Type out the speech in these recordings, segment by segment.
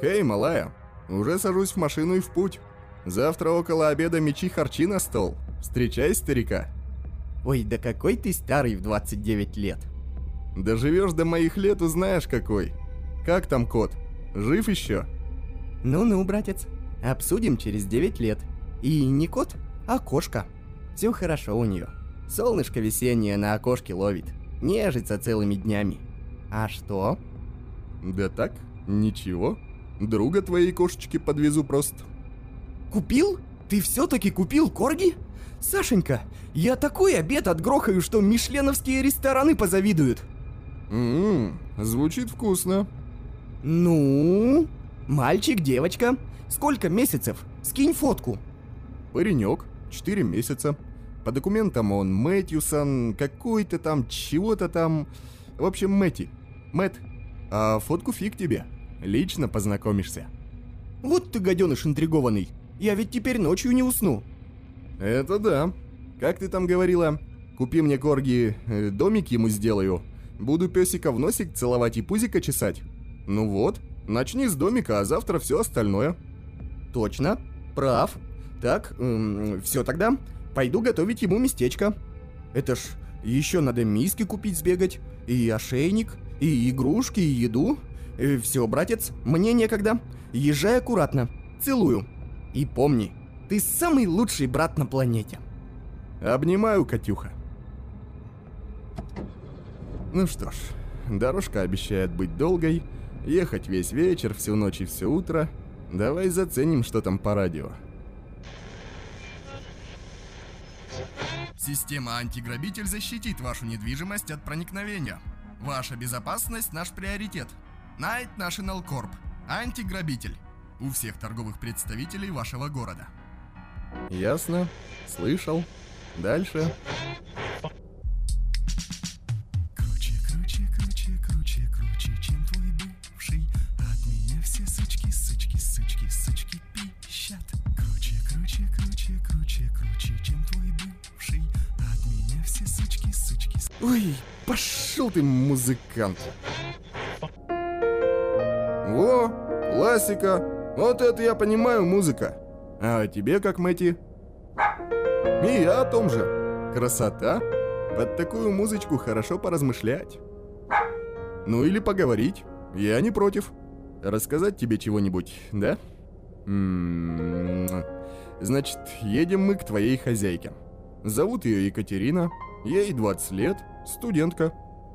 Хей, малая, уже сажусь в машину и в путь. Завтра около обеда мечи харчи на стол. Встречай старика. Ой, да какой ты старый в 29 лет. Доживешь до моих лет, узнаешь какой. Как там кот? Жив еще? Ну-ну, братец, обсудим через 9 лет. И не кот, а кошка. Все хорошо у нее. Солнышко весеннее на окошке ловит. Нежится целыми днями. А что? Да так, ничего. Друга твоей кошечки подвезу просто. Купил? Ты все-таки купил корги? Сашенька, я такой обед отгрохаю, что мишленовские рестораны позавидуют. Ммм, звучит вкусно. Ну, мальчик, девочка, сколько месяцев? Скинь фотку. Паренек, 4 месяца. По документам он Мэтьюсон, какой-то там, чего-то там. В общем, Мэтти. Мэт. А фотку фиг тебе. Лично познакомишься. Вот ты гаденыш интригованный. Я ведь теперь ночью не усну. Это да. Как ты там говорила? Купи мне корги, э, домик ему сделаю. Буду песика в носик целовать и пузика чесать. Ну вот, начни с домика, а завтра все остальное. Точно, прав. Так, эм, все тогда. Пойду готовить ему местечко. Это ж еще надо миски купить сбегать, и ошейник, и игрушки, и еду. Э, все, братец, мне некогда. Езжай аккуратно. Целую. И помни, ты самый лучший брат на планете. Обнимаю, Катюха. Ну что ж, дорожка обещает быть долгой, ехать весь вечер, всю ночь и все утро. Давай заценим, что там по радио. Система антиграбитель защитит вашу недвижимость от проникновения. Ваша безопасность – наш приоритет. Night National Corp. Антиграбитель. У всех торговых представителей вашего города. Ясно. Слышал. Дальше. Круче, круче, круче, круче, круче, чем твой бывший От меня все сучки, сучки, сучки, сучки пищат Круче, круче, круче, круче, круче, чем твой бывший От меня все сучки, сучки, сучки Ой, пошел ты, музыкант. Во, классика. Вот это я понимаю, музыка. А тебе как, Мэти? И я о том же. Красота. Под такую музычку хорошо поразмышлять. Ну или поговорить. Я не против. Рассказать тебе чего-нибудь, да? М-м-м. Значит, едем мы к твоей хозяйке. Зовут ее Екатерина. Ей 20 лет, студентка.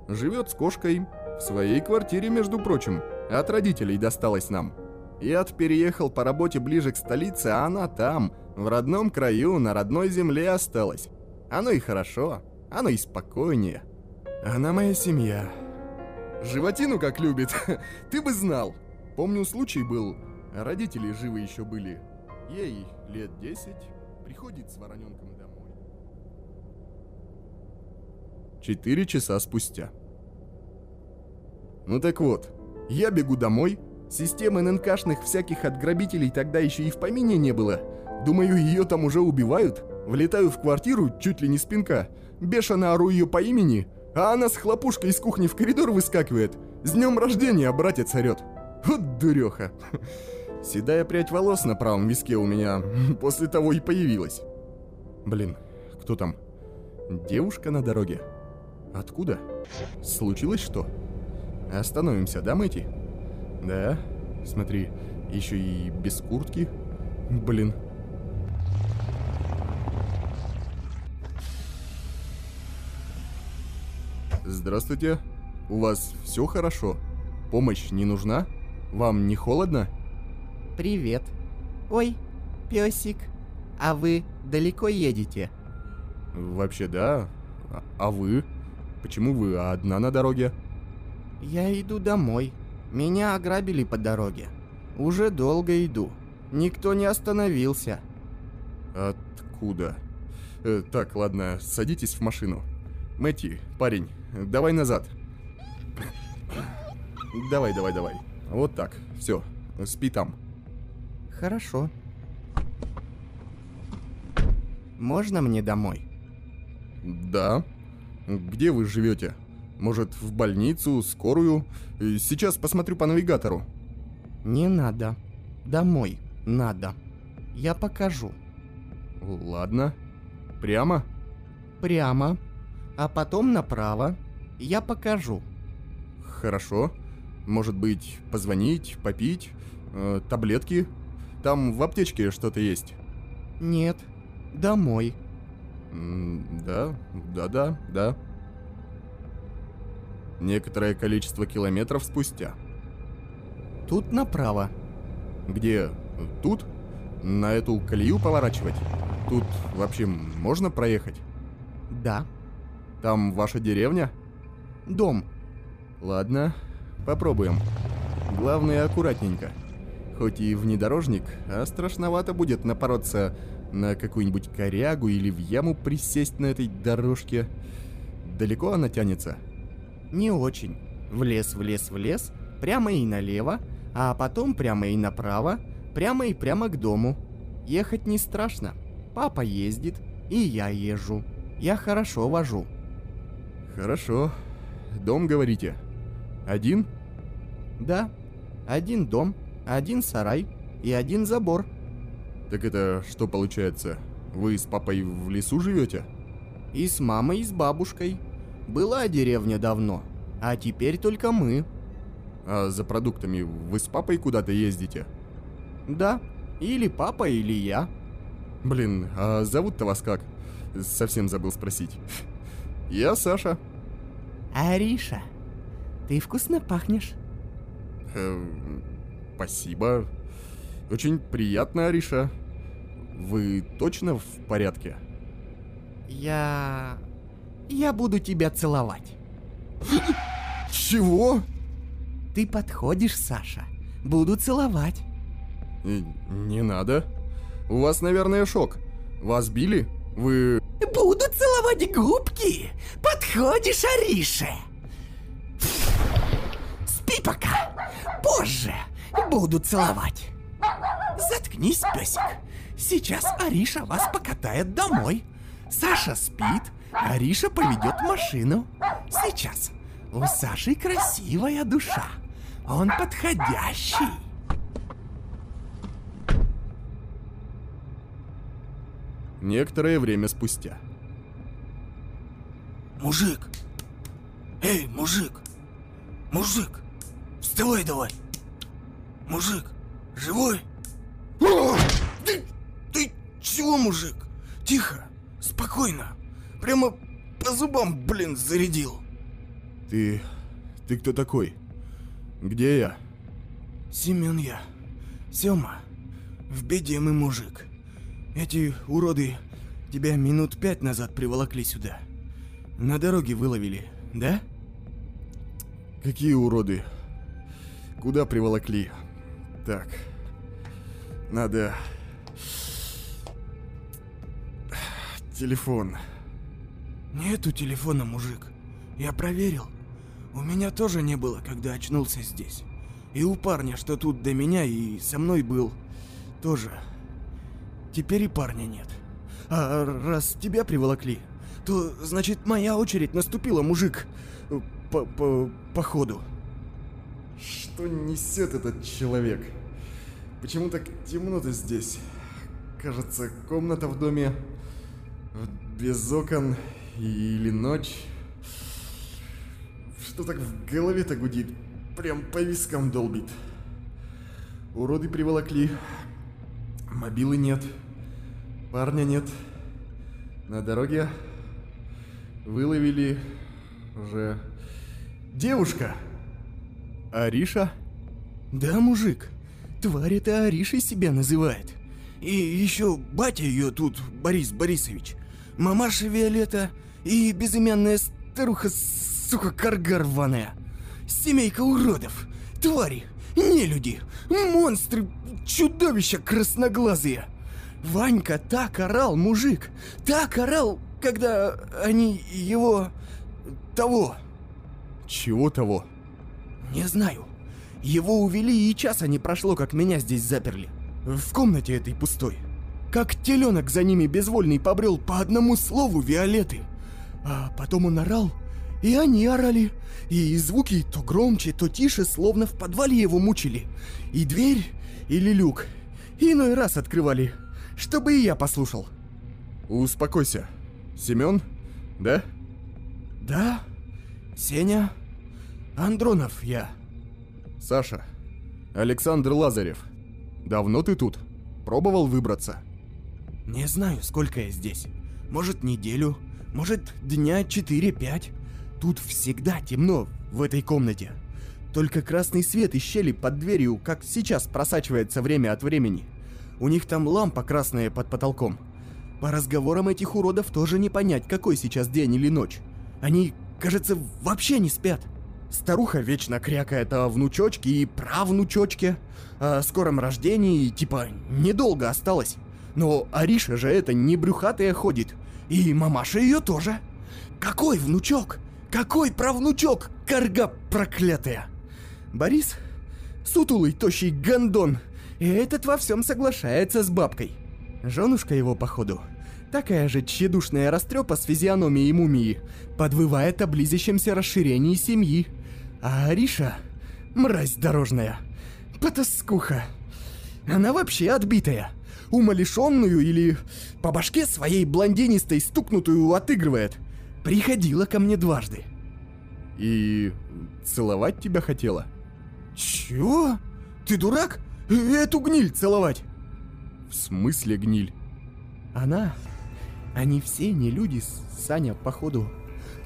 Живет с кошкой. В своей квартире, между прочим. От родителей досталось нам. Я-то переехал по работе ближе к столице, а она там, в родном краю, на родной земле осталась. Оно и хорошо, оно и спокойнее. Она моя семья. Животину как любит, ты бы знал. Помню, случай был, родители живы еще были. Ей лет 10, приходит с вороненком домой. Четыре часа спустя. Ну так вот, я бегу домой, Системы ННКшных всяких отграбителей тогда еще и в помине не было. Думаю, ее там уже убивают. Влетаю в квартиру, чуть ли не спинка. Бешено ору ее по имени, а она с хлопушкой из кухни в коридор выскакивает. С днем рождения, братец орет. Вот дуреха. Седая прядь волос на правом виске у меня после того и появилась. Блин, кто там? Девушка на дороге. Откуда? Случилось что? Остановимся, да, Мэти? Да, смотри, еще и без куртки. Блин. Здравствуйте. У вас все хорошо? Помощь не нужна? Вам не холодно? Привет. Ой, песик, а вы далеко едете? Вообще да. А, а вы? Почему вы одна на дороге? Я иду домой. Меня ограбили по дороге. Уже долго иду. Никто не остановился. Откуда? Э, так, ладно, садитесь в машину. Мэтти, парень, давай назад. Давай, давай, давай. Вот так, все, спи там. Хорошо. Можно мне домой? Да. Где вы живете? Может, в больницу, скорую? Сейчас посмотрю по навигатору. Не надо. Домой надо. Я покажу. Ладно. Прямо? Прямо. А потом направо. Я покажу. Хорошо. Может быть, позвонить, попить, э, таблетки? Там в аптечке что-то есть. Нет. Домой. Да, да-да, да. Некоторое количество километров спустя. Тут направо. Где? Тут? На эту колею поворачивать? Тут вообще можно проехать? Да. Там ваша деревня? Дом. Ладно, попробуем. Главное, аккуратненько. Хоть и внедорожник, а страшновато будет напороться на какую-нибудь корягу или в яму присесть на этой дорожке. Далеко она тянется? Не очень. В лес, в лес, в лес. Прямо и налево. А потом прямо и направо. Прямо и прямо к дому. Ехать не страшно. Папа ездит. И я езжу. Я хорошо вожу. Хорошо. Дом, говорите? Один? Да. Один дом, один сарай и один забор. Так это что получается? Вы с папой в лесу живете? И с мамой, и с бабушкой. Была деревня давно, а теперь только мы. А за продуктами вы с папой куда-то ездите? Да, или папа, или я. Блин, а зовут-то вас как? Совсем забыл спросить. Я Саша. Ариша, ты вкусно пахнешь. Эм, спасибо. Очень приятно, Ариша. Вы точно в порядке? Я... Я буду тебя целовать. Чего? Ты подходишь, Саша. Буду целовать. Не надо. У вас, наверное, шок. Вас били? Вы... Буду целовать губки. Подходишь, Ариша. Спи пока. Позже буду целовать. Заткнись, песик. Сейчас Ариша вас покатает домой. Саша спит, Ариша поведет машину. Сейчас. У Саши красивая душа. Он подходящий. Некоторое время спустя. Мужик! Эй, мужик! Мужик! Вставай давай! Мужик! Живой? О! Ты, ты чего, мужик? Тихо! Спокойно! Прямо по зубам, блин, зарядил! Ты... Ты кто такой? Где я? Семен я. Сема. В беде мы, мужик. Эти уроды тебя минут пять назад приволокли сюда. На дороге выловили, да? Какие уроды? Куда приволокли? Так. Надо... Телефон. Нету телефона, мужик. Я проверил. У меня тоже не было, когда очнулся здесь. И у парня, что тут до меня и со мной был, тоже. Теперь и парня нет. А раз тебя приволокли, то значит моя очередь наступила, мужик. По, по, походу. Что несет этот человек? Почему так темно-то здесь? Кажется, комната в доме без окон или ночь. Что так в голове-то гудит? Прям по вискам долбит. Уроды приволокли. Мобилы нет. Парня нет. На дороге выловили уже девушка. Ариша? Да, мужик. Тварь это Аришей себя называет. И еще батя ее тут, Борис Борисович. Мамаша Виолетта и безымянная старуха, сука, карга рваная. Семейка уродов, твари, нелюди, монстры, чудовища красноглазые. Ванька так орал, мужик, так орал, когда они его... того... Чего того? Не знаю. Его увели, и часа не прошло, как меня здесь заперли. В комнате этой пустой. Как теленок за ними безвольный побрел по одному слову Виолеты. А потом он орал И они орали. И звуки то громче, то тише, словно в подвале его мучили. И дверь, или люк. Иной раз открывали, чтобы и я послушал. Успокойся. Семен? Да? Да, Сеня, Андронов я. Саша. Александр Лазарев. Давно ты тут? Пробовал выбраться? Не знаю, сколько я здесь. Может, неделю, может, дня 4-5. Тут всегда темно в этой комнате. Только красный свет из щели под дверью, как сейчас, просачивается время от времени. У них там лампа красная под потолком. По разговорам этих уродов тоже не понять, какой сейчас день или ночь. Они, кажется, вообще не спят. Старуха вечно крякает о внучочке и правнучочке, о скором рождении, типа, недолго осталось. Но Ариша же это не брюхатая ходит, и мамаша ее тоже. Какой внучок? Какой правнучок, карга проклятая? Борис? Сутулый, тощий гондон. И этот во всем соглашается с бабкой. Женушка его, походу, такая же тщедушная растрепа с физиономией мумии, подвывает о близящемся расширении семьи. А Ариша — мразь дорожная, потаскуха. Она вообще отбитая. Умалишенную или по башке своей блондинистой стукнутую отыгрывает. Приходила ко мне дважды. И целовать тебя хотела? Чего? Ты дурак? Эту гниль целовать? В смысле гниль? Она... Они все не люди, Саня, походу.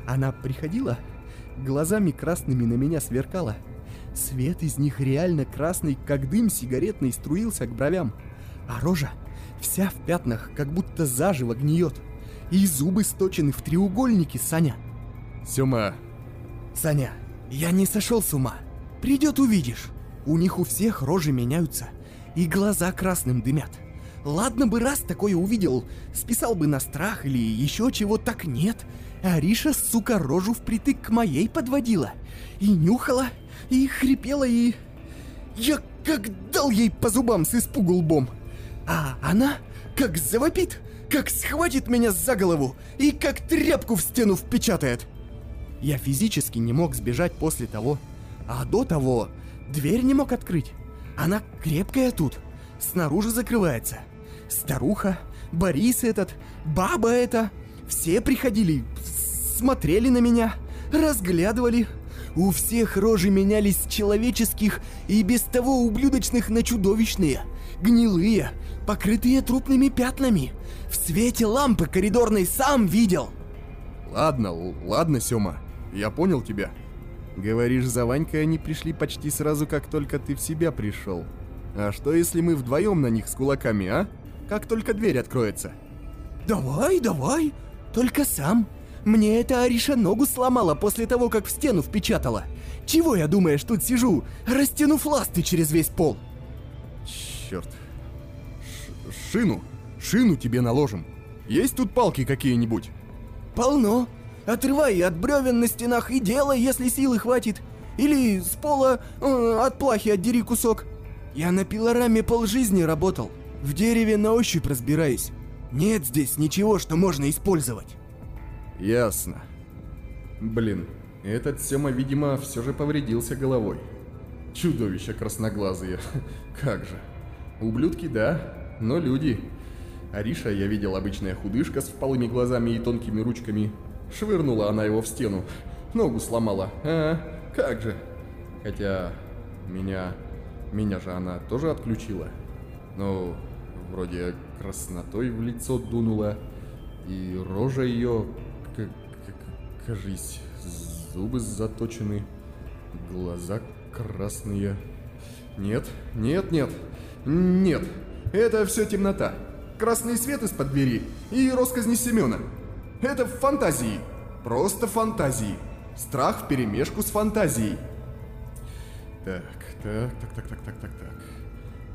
Она приходила, глазами красными на меня сверкала. Свет из них реально красный, как дым сигаретный, струился к бровям. А рожа вся в пятнах, как будто заживо гниет. И зубы сточены в треугольнике, Саня. Сёма, Саня, я не сошел с ума. Придет увидишь. У них у всех рожи меняются, и глаза красным дымят. Ладно бы раз такое увидел, списал бы на страх или еще чего, так нет. Ариша, сука, рожу впритык к моей подводила. И нюхала, и хрипела, и... Я как дал ей по зубам с испугу лбом. А она как завопит, как схватит меня за голову и как тряпку в стену впечатает. Я физически не мог сбежать после того. А до того дверь не мог открыть. Она крепкая тут, снаружи закрывается. Старуха, Борис этот, баба эта, все приходили, смотрели на меня, разглядывали. У всех рожи менялись с человеческих и без того ублюдочных на чудовищные, гнилые, покрытые трупными пятнами. В свете лампы коридорной сам видел. ладно, ладно, Сёма. Я понял тебя. Говоришь, за Ванькой они пришли почти сразу, как только ты в себя пришел. А что если мы вдвоем на них с кулаками, а? Как только дверь откроется. Давай, давай, только сам. Мне эта Ариша ногу сломала после того, как в стену впечатала. Чего я, думаешь, тут сижу, растянув ласты через весь пол? Черт. шину. Шину тебе наложим. Есть тут палки какие-нибудь? Полно. Отрывай от бревен на стенах и делай, если силы хватит. Или с пола э, от плахи отдери кусок. Я на пилораме полжизни работал. В дереве на ощупь разбираюсь. Нет здесь ничего, что можно использовать. Ясно. Блин, этот Сёма, видимо, все же повредился головой. Чудовища красноглазые. Как же. Ублюдки, да, но люди. Ариша, я видел, обычная худышка с впалыми глазами и тонкими ручками. Швырнула она его в стену. Ногу сломала. А, как же. Хотя, меня... Меня же она тоже отключила. Ну, вроде краснотой в лицо дунула. И рожа ее, как, как- кажись, зубы заточены, глаза красные. Нет, нет, нет, нет, это все темнота. Красный свет из-под двери и росказни Семена. Это фантазии, просто фантазии. Страх в перемешку с фантазией. Так, так, так, так, так, так, так, так.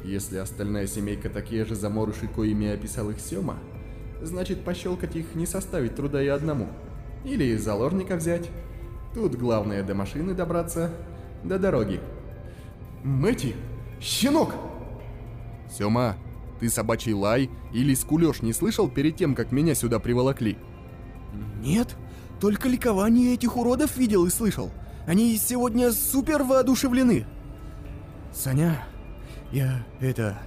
Если остальная семейка такие же заморыши, коими описал их Сёма, значит пощелкать их не составит труда и одному. Или заложника взять. Тут главное до машины добраться, до дороги. Мэти! Щенок! Сёма, ты собачий лай или скулёж не слышал перед тем, как меня сюда приволокли? Нет, только ликование этих уродов видел и слышал. Они сегодня супер воодушевлены. Саня, я это...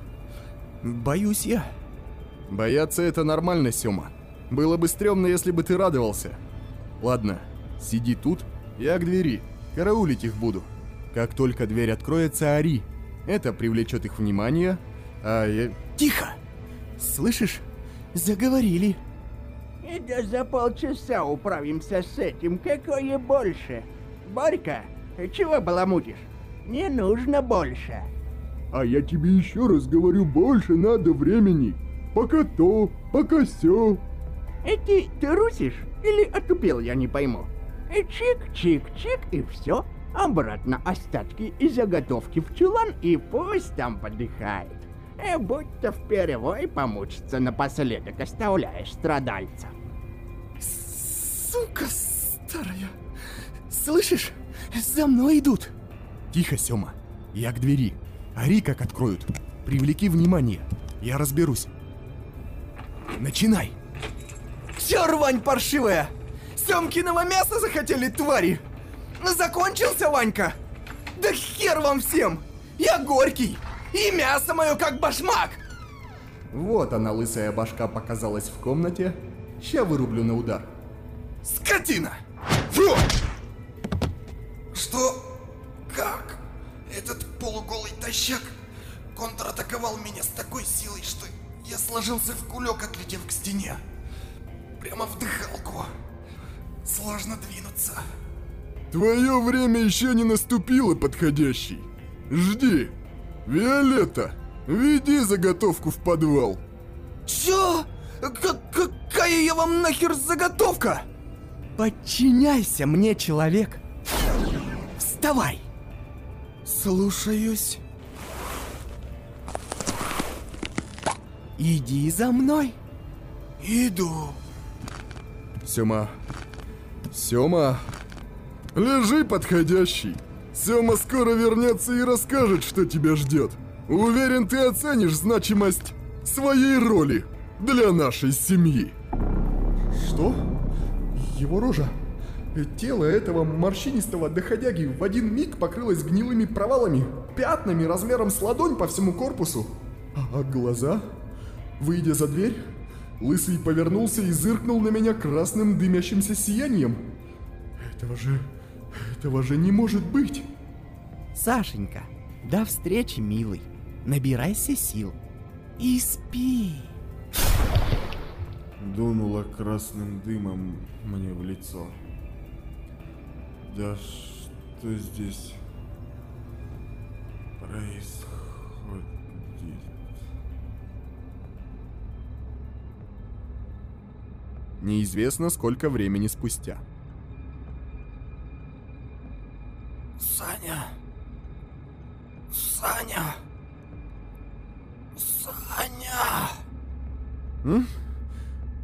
Боюсь я. Бояться это нормально, Сёма. Было бы стрёмно, если бы ты радовался. Ладно, сиди тут, я к двери. Караулить их буду. Как только дверь откроется, ори. Это привлечет их внимание, а я... Тихо! Слышишь? Заговорили. Да за полчаса управимся с этим, какое больше. Борька, чего баламутишь? Не нужно больше. А я тебе еще раз говорю, больше надо времени. Пока то, пока все. И ты трусишь? Или отупел, я не пойму. Чик-чик-чик, и все. Обратно остатки и заготовки в чулан, и пусть там подыхает. И будто в перевой помучиться напоследок оставляешь страдальца. Сука старая. Слышишь? За мной идут. Тихо, Сёма. Я к двери. Ори, как откроют. Привлеки внимание. Я разберусь. Начинай. Чё, рвань паршивая? Сёмкиного мяса захотели, твари? Закончился, Ванька? Да хер вам всем! Я горький! И мясо мое как башмак! Вот она, лысая башка, показалась в комнате. Ща вырублю на удар. Скотина! Фу! Что? Как? Этот полуголый тащак контратаковал меня с такой силой, что я сложился в кулек, отлетев к стене. Прямо в дыхалку. Сложно двинуться. Твое время еще не наступило, подходящий. Жди. Виолетта, веди заготовку в подвал. Чё? К какая я вам нахер заготовка? Подчиняйся мне, человек. Вставай. Слушаюсь. Иди за мной. Иду. Сёма. Сёма. Лежи, подходящий. Сёма скоро вернется и расскажет, что тебя ждет. Уверен, ты оценишь значимость своей роли для нашей семьи. Что? Его рожа? Тело этого морщинистого доходяги в один миг покрылось гнилыми провалами, пятнами размером с ладонь по всему корпусу. А глаза? Выйдя за дверь, Лысый повернулся и зыркнул на меня красным дымящимся сиянием. Этого же... этого же не может быть. Сашенька, до встречи, милый. Набирайся сил. И спи. Дунуло красным дымом мне в лицо. Да что здесь происходит? Неизвестно, сколько времени спустя. Саня. Саня. Саня. М?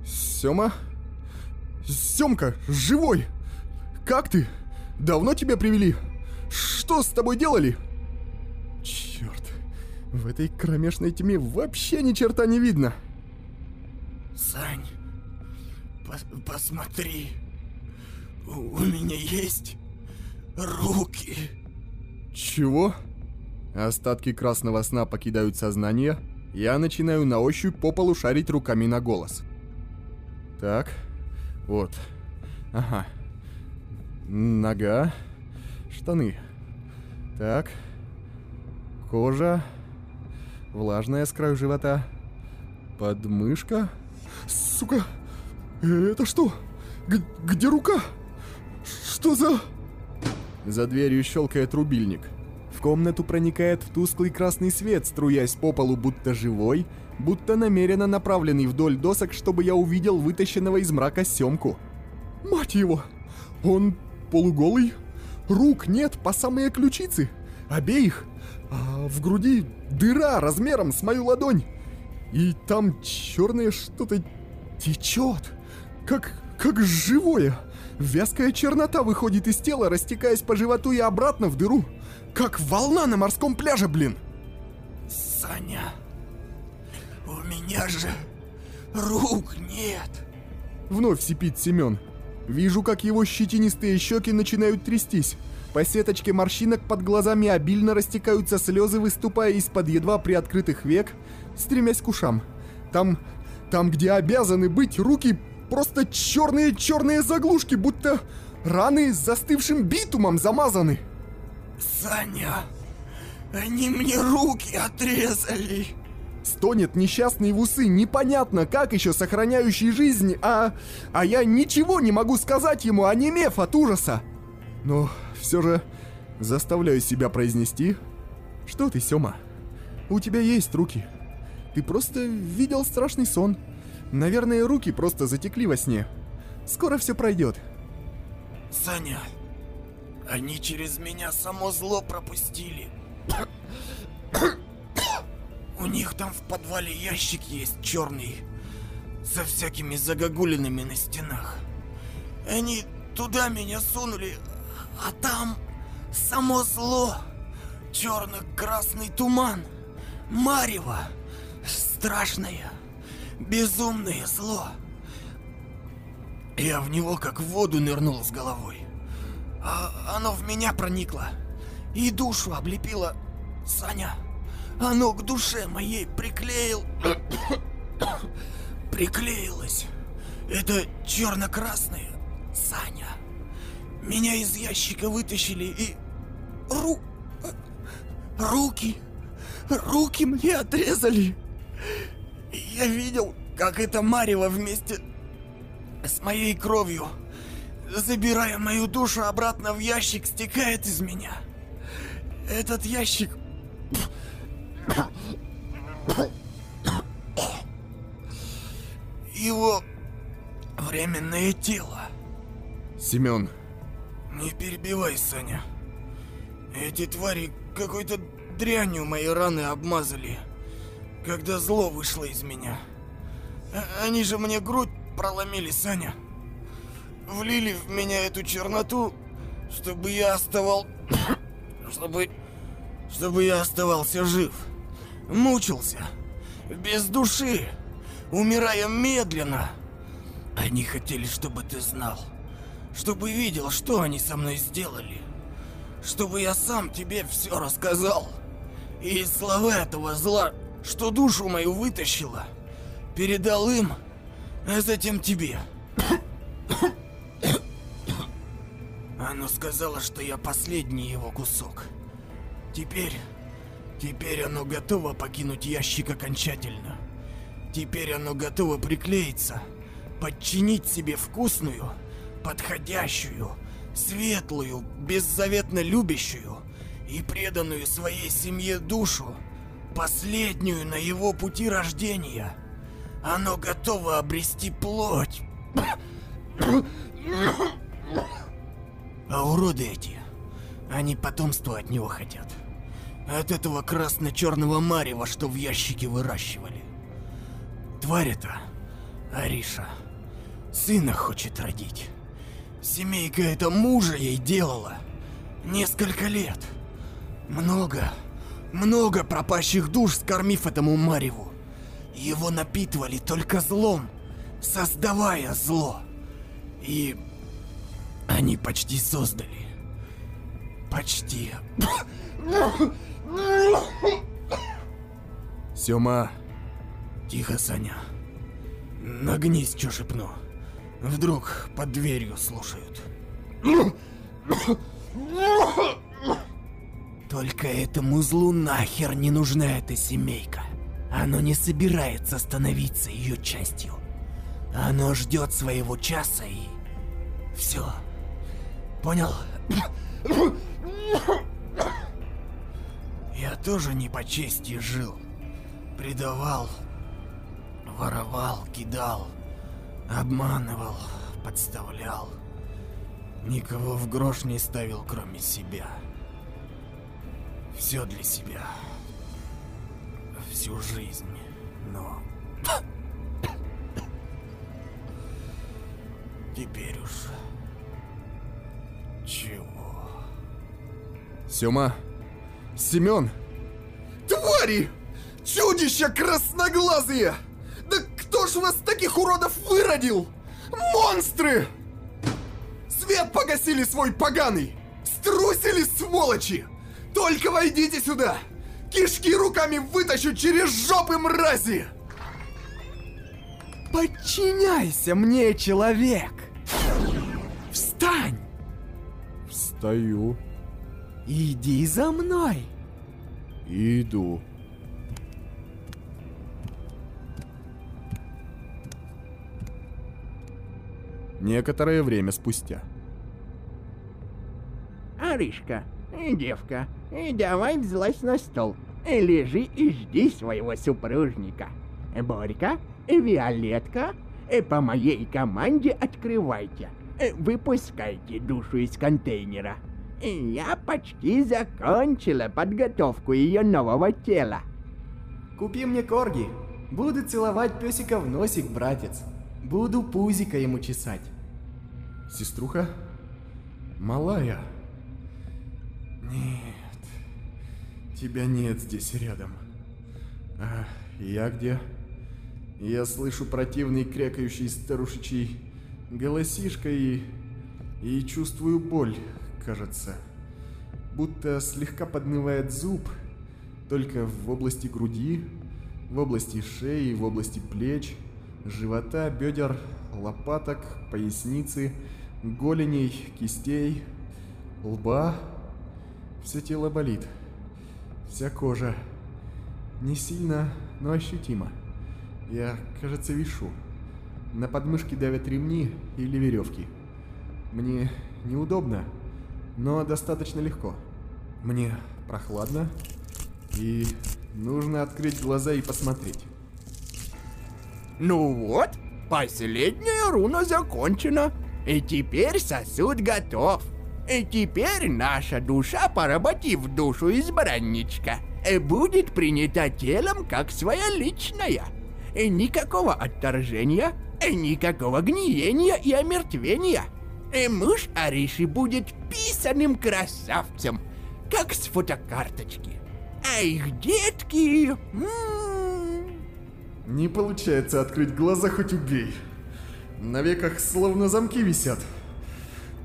Сёма? Сёмка, живой! Как ты? Давно тебя привели? Что с тобой делали? Черт, в этой кромешной тьме вообще ни черта не видно. Сань, пос посмотри. У, у меня есть руки. Чего? Остатки красного сна покидают сознание. Я начинаю на ощупь по полу шарить руками на голос. Так, вот. Ага. Нога. Штаны. Так. Кожа. Влажная с краю живота. Подмышка. Сука! Это что? Г где рука? Что за... За дверью щелкает рубильник. В комнату проникает тусклый красный свет, струясь по полу, будто живой, будто намеренно направленный вдоль досок, чтобы я увидел вытащенного из мрака Семку. Мать его! Он полуголый? Рук нет по самые ключицы. Обеих. А в груди дыра размером с мою ладонь. И там черное что-то течет. Как, как живое. Вязкая чернота выходит из тела, растекаясь по животу и обратно в дыру. Как волна на морском пляже, блин. Саня, у меня же рук нет. Вновь сипит Семен. Вижу, как его щетинистые щеки начинают трястись. По сеточке морщинок под глазами обильно растекаются слезы, выступая из-под едва приоткрытых век, стремясь к ушам. Там, там, где обязаны быть руки, просто черные-черные заглушки, будто раны с застывшим битумом замазаны. Саня, они мне руки отрезали. Стонет несчастный в усы, непонятно, как еще сохраняющий жизнь, а... А я ничего не могу сказать ему, онемев от ужаса. Но все же заставляю себя произнести... Что ты, Сёма? У тебя есть руки. Ты просто видел страшный сон. Наверное, руки просто затекли во сне. Скоро все пройдет. Саня, они через меня само зло пропустили. У них там в подвале ящик есть черный, со всякими загогулинами на стенах. Они туда меня сунули, а там само зло, черно-красный туман, марево, страшное, безумное зло. Я в него как в воду нырнул с головой. А оно в меня проникло и душу облепило. Саня, оно к душе моей приклеил... Приклеилось. Это черно-красное. Саня. Меня из ящика вытащили и... Ру... Руки. Руки мне отрезали. Я видел, как это Марева вместе с моей кровью, забирая мою душу обратно в ящик, стекает из меня. Этот ящик его временное тело. Семен, Не перебивай, Саня. Эти твари какой-то дрянью мои раны обмазали, когда зло вышло из меня. А- Они же мне грудь проломили, Саня. Влили в меня эту черноту, чтобы я оставал... чтобы... чтобы я оставался жив. Мучился. Без души. Умирая медленно. Они хотели, чтобы ты знал. Чтобы видел, что они со мной сделали. Чтобы я сам тебе все рассказал. И слова этого зла, что душу мою вытащило, передал им, а затем тебе. Оно сказала, что я последний его кусок. Теперь... Теперь оно готово покинуть ящик окончательно. Теперь оно готово приклеиться, подчинить себе вкусную, подходящую, светлую, беззаветно любящую и преданную своей семье душу, последнюю на его пути рождения. Оно готово обрести плоть. А уроды эти, они потомство от него хотят. От этого красно-черного марева, что в ящике выращивали. Тварь эта, Ариша, сына хочет родить. Семейка это мужа ей делала. Несколько лет. Много, много пропащих душ, скормив этому Мареву. Его напитывали только злом, создавая зло. И они почти создали. Почти. Сёма, Тихо, Саня. Нагнись, что шепну. Вдруг под дверью слушают. Только этому злу нахер не нужна эта семейка. Оно не собирается становиться ее частью. Оно ждет своего часа и... Все. Понял? Я тоже не по чести жил. Предавал, воровал, кидал, обманывал, подставлял. Никого в грош не ставил, кроме себя. Все для себя. Всю жизнь. Но... Теперь уж... Чего? Сёма, Семен, Твари! Чудища красноглазые! Да кто ж вас таких уродов выродил? Монстры! Свет погасили свой поганый! Струсили, сволочи! Только войдите сюда! Кишки руками вытащу через жопы мрази! Подчиняйся мне, человек! Встань! Встаю. Иди за мной! Иду. Некоторое время спустя. Аришка, девка, и давай взлазь на стол. И лежи и жди своего супружника. Борька, и Виолетка, и по моей команде открывайте. И Выпускайте душу из контейнера. И я почти закончила подготовку ее нового тела. Купи мне корги. Буду целовать песика в носик, братец. Буду пузика ему чесать. Сеструха? Малая? Нет. Тебя нет здесь рядом. А я где? Я слышу противный крякающий старушечий голосишка и... И чувствую боль, кажется. Будто слегка поднывает зуб, только в области груди, в области шеи, в области плеч, живота, бедер, лопаток, поясницы, голеней, кистей, лба. Все тело болит. Вся кожа. Не сильно, но ощутимо. Я, кажется, вишу. На подмышке давят ремни или веревки. Мне неудобно, но достаточно легко. Мне прохладно, и нужно открыть глаза и посмотреть. Ну вот, последняя руна закончена. И теперь сосуд готов. И теперь наша душа, поработив душу избранничка, э, будет принята телом как своя личная. И никакого отторжения, и никакого гниения и омертвения. И муж Ариши будет писаным красавцем, как с фотокарточки. А их детки... м, Не получается открыть глаза хоть убей. На веках словно замки висят.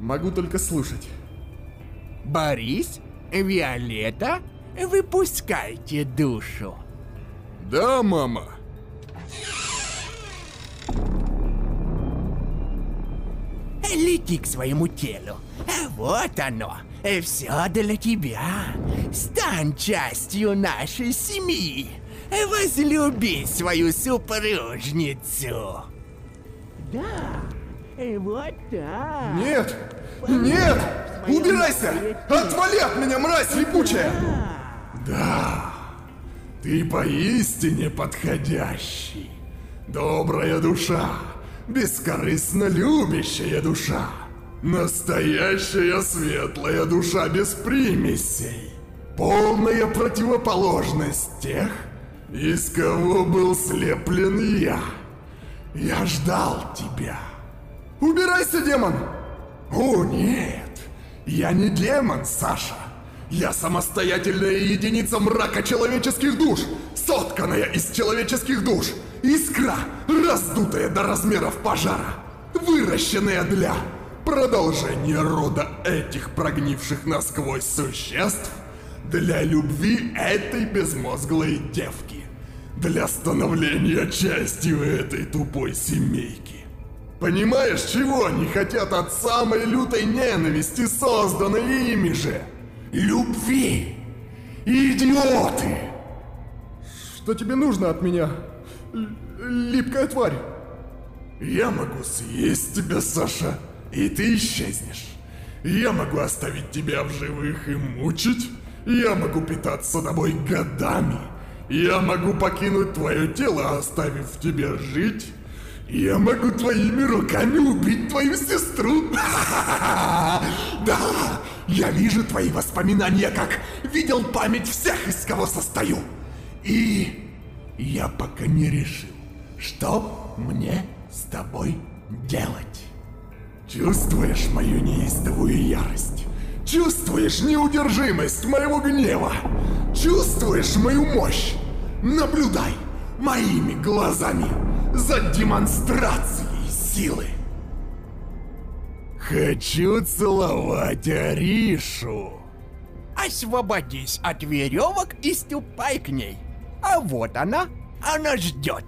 Могу только слушать. Борис, Виолетта, выпускайте душу. Да, мама. Лети к своему телу. Вот оно. Все для тебя. Стань частью нашей семьи. Возлюби свою супружницу. Да, вот так. Нет! Нет! Убирайся! Отвали от меня, мразь липучая! Да, ты поистине подходящий. Добрая душа, бескорыстно любящая душа. Настоящая светлая душа без примесей. Полная противоположность тех, из кого был слеплен я. Я ждал тебя. Убирайся, демон! О, нет! Я не демон, Саша! Я самостоятельная единица мрака человеческих душ, сотканная из человеческих душ. Искра, раздутая до размеров пожара, выращенная для продолжения рода этих прогнивших насквозь существ, для любви этой безмозглой девки, для становления частью этой тупой семейки. Понимаешь, чего они хотят от самой лютой ненависти, созданной ими же? Любви! Идиоты! Что тебе нужно от меня, липкая тварь? Я могу съесть тебя, Саша, и ты исчезнешь. Я могу оставить тебя в живых и мучить. Я могу питаться тобой годами. Я могу покинуть твое тело, оставив тебя жить. Я могу твоими руками убить твою сестру. Да, я вижу твои воспоминания, как видел память всех, из кого состою. И я пока не решил, что мне с тобой делать. Чувствуешь мою неистовую ярость? Чувствуешь неудержимость моего гнева? Чувствуешь мою мощь? Наблюдай моими глазами за демонстрацией силы. Хочу целовать Аришу. Освободись от веревок и ступай к ней. А вот она, она ждет.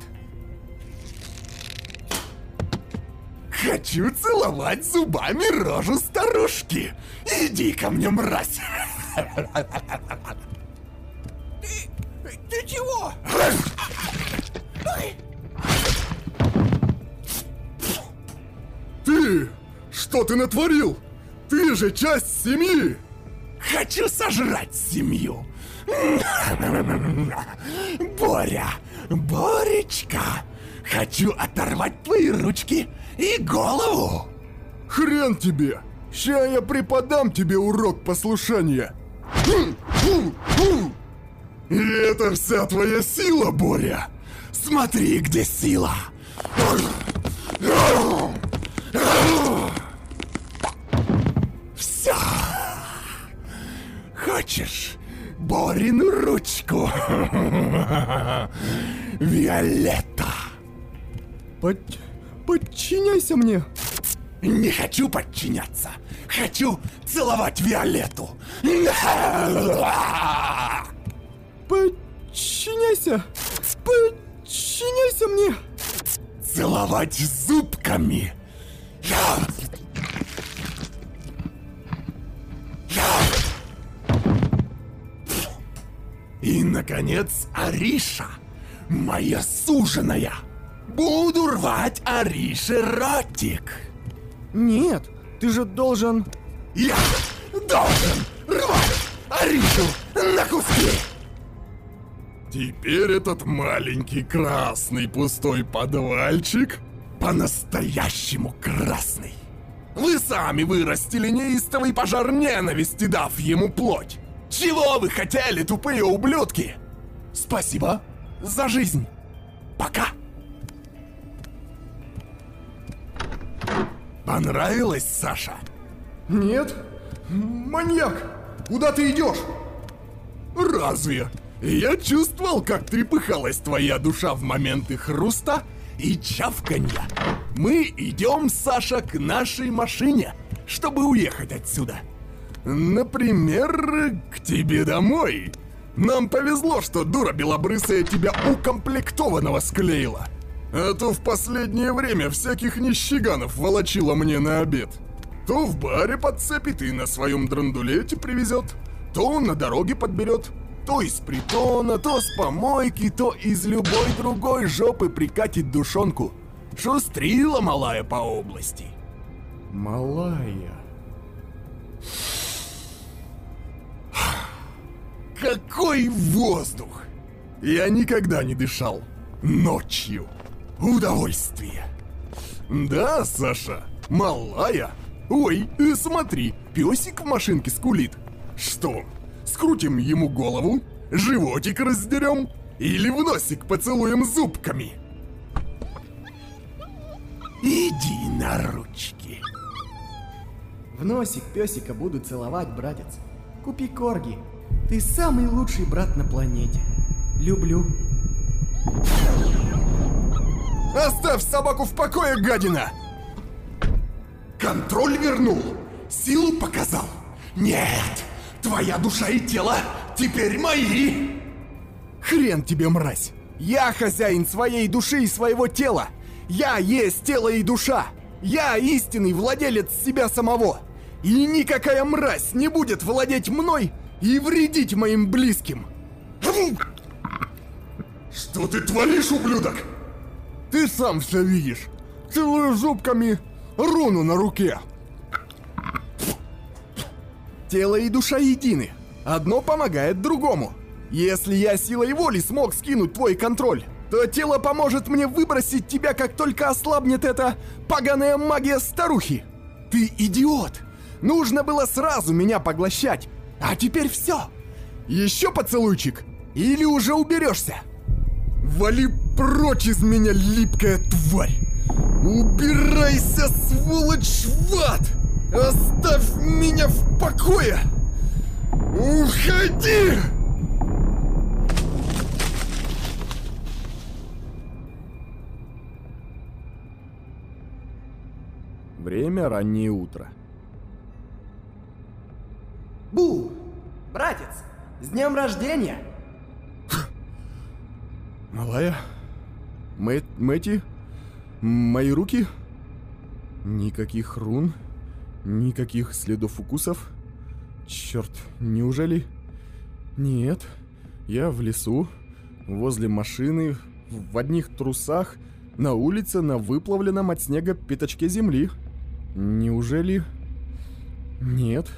Хочу целовать зубами рожу старушки. Иди ко мне, мразь. Ты чего? Ты! Что ты натворил? Ты же часть семьи! Хочу сожрать семью. Боря, Боречка, хочу оторвать твои ручки и голову. Хрен тебе! Ща я преподам тебе урок послушания! И это вся твоя сила, Боря! Смотри, где сила! Все! Хочешь Борину ручку? Виолетта! Под... Подчиняйся мне! Не хочу подчиняться! Хочу целовать Виолетту! Подчиняйся! Подчиняйся мне! Целовать зубками! Я... Я... И, наконец, Ариша, моя суженая! Буду рвать Арише ротик! Нет, ты же должен... Я должен рвать Аришу на куски! Теперь этот маленький красный пустой подвальчик по-настоящему красный. Вы сами вырастили неистовый пожар ненависти, дав ему плоть. Чего вы хотели, тупые ублюдки? Спасибо за жизнь. Пока. Понравилось, Саша? Нет? Маньяк! Куда ты идешь? Разве? Я чувствовал, как трепыхалась твоя душа в моменты хруста и чавканья. Мы идем, Саша, к нашей машине, чтобы уехать отсюда. Например, к тебе домой. Нам повезло, что дура белобрысая тебя укомплектованного склеила. А то в последнее время всяких нищеганов волочила мне на обед. То в баре подцепит и на своем драндулете привезет, то на дороге подберет, то из притона, то с помойки, то из любой другой жопы прикатит душонку. Шустрила малая по области. Малая. Какой воздух! Я никогда не дышал ночью. Удовольствие. Да, Саша, малая. Ой, э, смотри, песик в машинке скулит. Что, скрутим ему голову, животик раздерем или в носик поцелуем зубками? Иди на ручки. В носик песика буду целовать, братец. Купи корги. Ты самый лучший брат на планете. Люблю. Оставь собаку в покое, гадина! Контроль вернул, силу показал. Нет, твоя душа и тело теперь мои. Хрен тебе, мразь! Я хозяин своей души и своего тела! Я есть тело и душа! Я истинный владелец себя самого! И никакая мразь не будет владеть мной и вредить моим близким! Что ты творишь, ублюдок? Ты сам все видишь! Целую зубками руну на руке! Тело и душа едины. Одно помогает другому. Если я силой воли смог скинуть твой контроль, то тело поможет мне выбросить тебя, как только ослабнет эта поганая магия старухи. Ты идиот! Нужно было сразу меня поглощать. А теперь все. Еще поцелуйчик. Или уже уберешься. Вали прочь из меня, липкая тварь! Убирайся, сволочь, в ад! Оставь меня в покое! Уходи! Время раннее утро. Бу! Братец, с днем рождения! Малая? Мэ Мэти? Мои руки? Никаких рун? Никаких следов укусов? Черт, неужели... Нет, я в лесу, возле машины, в одних трусах, на улице на выплавленном от снега пятачке земли. Неужели... Нет,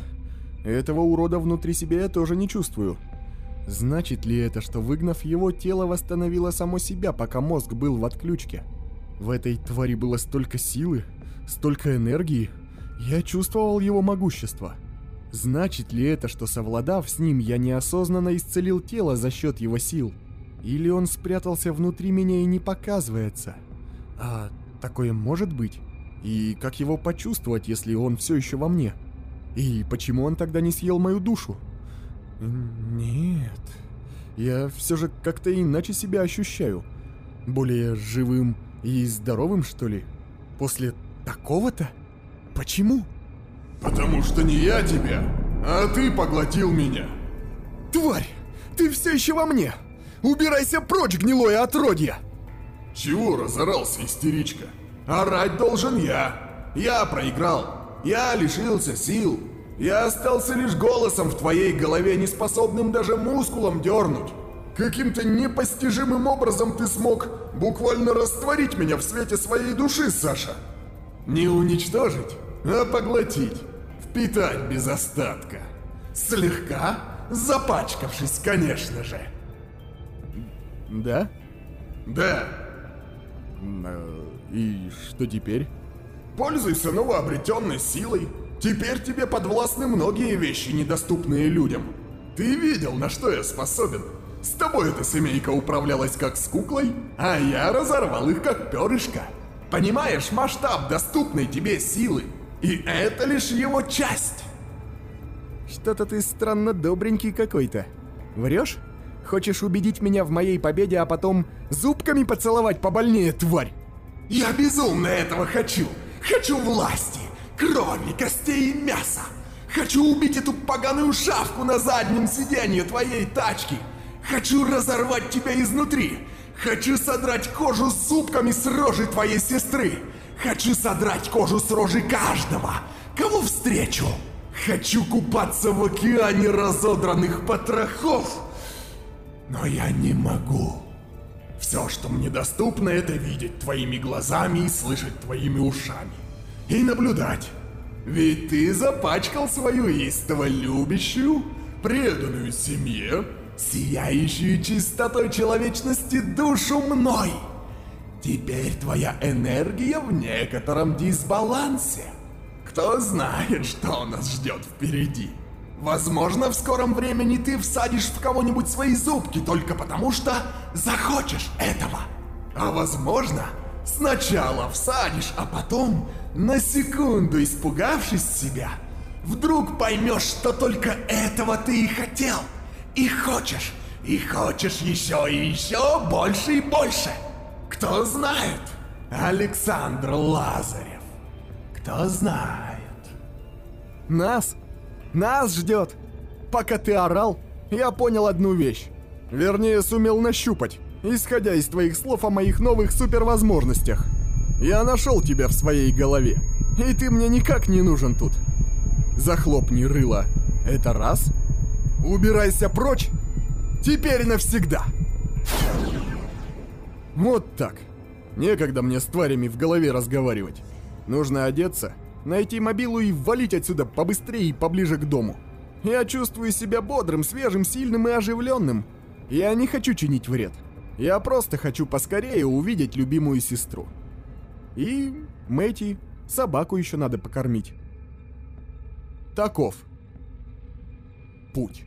этого урода внутри себя я тоже не чувствую. Значит ли это, что выгнав его, тело восстановило само себя, пока мозг был в отключке? В этой твари было столько силы, столько энергии. Я чувствовал его могущество. Значит ли это, что совладав с ним, я неосознанно исцелил тело за счет его сил? Или он спрятался внутри меня и не показывается? А такое может быть? И как его почувствовать, если он все еще во мне? И почему он тогда не съел мою душу? Нет, я все же как-то иначе себя ощущаю. Более живым и здоровым, что ли? После такого-то? Почему? Потому что не я тебя, а ты поглотил меня. Тварь! Ты все еще во мне! Убирайся прочь, гнилое отродье! Чего разорался, истеричка? Орать должен я. Я проиграл. Я лишился сил. Я остался лишь голосом в твоей голове, не способным даже мускулом дернуть. Каким-то непостижимым образом ты смог буквально растворить меня в свете своей души, Саша. Не уничтожить, а поглотить. Впитать без остатка. Слегка запачкавшись, конечно же. Да? Да, Э, И что теперь? Пользуйся новообретенной силой. Теперь тебе подвластны многие вещи, недоступные людям. Ты видел, на что я способен. С тобой эта семейка управлялась как с куклой, а я разорвал их как перышко. Понимаешь масштаб доступной тебе силы? И это лишь его часть. Что-то ты странно добренький какой-то. Врешь? Хочешь убедить меня в моей победе, а потом зубками поцеловать побольнее, тварь? Я безумно этого хочу. Хочу власти, крови, костей и мяса. Хочу убить эту поганую шавку на заднем сиденье твоей тачки. Хочу разорвать тебя изнутри. Хочу содрать кожу с зубками с рожи твоей сестры. Хочу содрать кожу с рожи каждого, кого встречу. Хочу купаться в океане разодранных потрохов. Но я не могу. Все, что мне доступно, это видеть твоими глазами и слышать твоими ушами. И наблюдать. Ведь ты запачкал свою истово любящую, преданную семье, сияющую чистотой человечности душу мной. Теперь твоя энергия в некотором дисбалансе. Кто знает, что нас ждет впереди. Возможно, в скором времени ты всадишь в кого-нибудь свои зубки только потому, что захочешь этого. А возможно, сначала всадишь, а потом, на секунду испугавшись себя, вдруг поймешь, что только этого ты и хотел. И хочешь, и хочешь еще и еще больше и больше. Кто знает? Александр Лазарев. Кто знает? Нас? Нас ждет! Пока ты орал, я понял одну вещь. Вернее, сумел нащупать, исходя из твоих слов о моих новых супервозможностях. Я нашел тебя в своей голове, и ты мне никак не нужен тут. Захлопни рыло. Это раз. Убирайся прочь. Теперь навсегда. Вот так. Некогда мне с тварями в голове разговаривать. Нужно одеться, найти мобилу и валить отсюда побыстрее и поближе к дому. Я чувствую себя бодрым, свежим, сильным и оживленным. Я не хочу чинить вред. Я просто хочу поскорее увидеть любимую сестру. И Мэти, собаку еще надо покормить. Таков путь.